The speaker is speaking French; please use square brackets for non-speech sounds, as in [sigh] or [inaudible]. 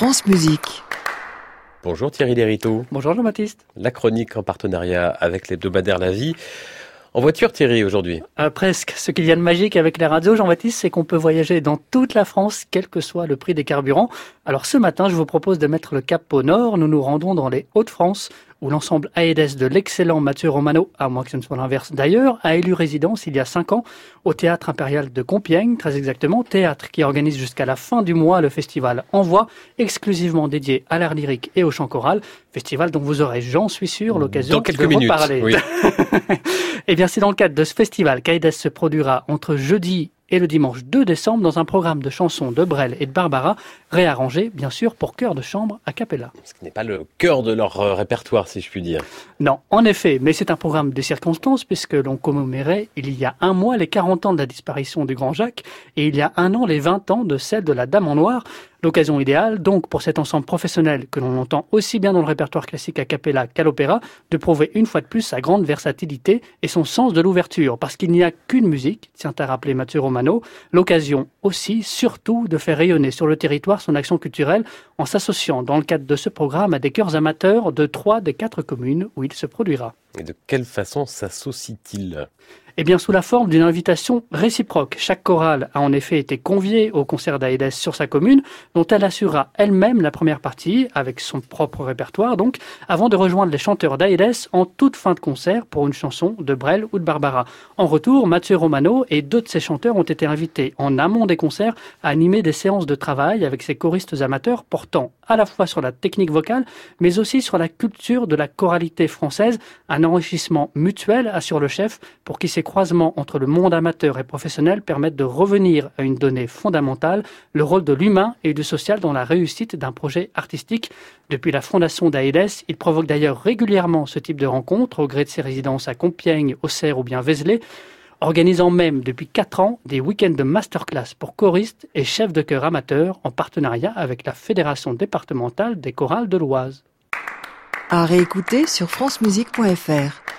France Musique. Bonjour Thierry Lériteau. Bonjour Jean-Baptiste. La chronique en partenariat avec l'hebdomadaire La Vie. En voiture Thierry aujourd'hui Euh, presque. Ce qu'il y a de magique avec les radios, Jean-Baptiste, c'est qu'on peut voyager dans toute la France, quel que soit le prix des carburants. Alors ce matin, je vous propose de mettre le cap au nord. Nous nous rendons dans les Hauts-de-France, où l'ensemble AEDES de l'excellent Mathieu Romano, à moins que ce ne soit l'inverse d'ailleurs, a élu résidence il y a cinq ans au Théâtre Impérial de Compiègne, très exactement, théâtre qui organise jusqu'à la fin du mois le festival Envoi, exclusivement dédié à l'art lyrique et au chant choral, festival dont vous aurez, j'en suis sûr, l'occasion quelques de minutes. reparler. oui. [laughs] Eh bien, c'est dans le cadre de ce festival qu'AEDES se produira entre jeudi et le dimanche 2 décembre dans un programme de chansons de Brel et de Barbara, réarrangé, bien sûr, pour chœur de chambre a cappella. Ce qui n'est pas le cœur de leur euh, répertoire si je puis dire. Non, en effet, mais c'est un programme de circonstances puisque l'on commémorait il y a un mois les 40 ans de la disparition du Grand Jacques et il y a un an les 20 ans de celle de la Dame en Noir. L'occasion idéale, donc, pour cet ensemble professionnel que l'on entend aussi bien dans le répertoire classique a cappella qu'à l'opéra, de prouver une fois de plus sa grande versatilité et son sens de l'ouverture, parce qu'il n'y a qu'une musique, tient à rappeler Mathieu Romano, l'occasion aussi, surtout, de faire rayonner sur le territoire son action culturelle en s'associant dans le cadre de ce programme à des chœurs amateurs de trois des quatre communes où il se produira. Et de quelle façon s'associe-t-il? Eh bien, sous la forme d'une invitation réciproque. Chaque chorale a en effet été conviée au concert d'Aïdès sur sa commune, dont elle assurera elle-même la première partie, avec son propre répertoire donc, avant de rejoindre les chanteurs d'Aïdès en toute fin de concert pour une chanson de Brel ou de Barbara. En retour, Mathieu Romano et deux de ses chanteurs ont été invités en amont des concerts à animer des séances de travail avec ses choristes amateurs portant à la fois sur la technique vocale, mais aussi sur la culture de la choralité française, un enrichissement mutuel, assure le chef, pour qui ces croisements entre le monde amateur et professionnel permettent de revenir à une donnée fondamentale, le rôle de l'humain et du social dans la réussite d'un projet artistique. Depuis la fondation d'AEDES, il provoque d'ailleurs régulièrement ce type de rencontres au gré de ses résidences à Compiègne, Auxerre ou bien Vézelay, organisant même depuis 4 ans des week-ends de masterclass pour choristes et chefs de chœur amateurs en partenariat avec la Fédération départementale des chorales de l'Oise. À réécouter sur francemusique.fr.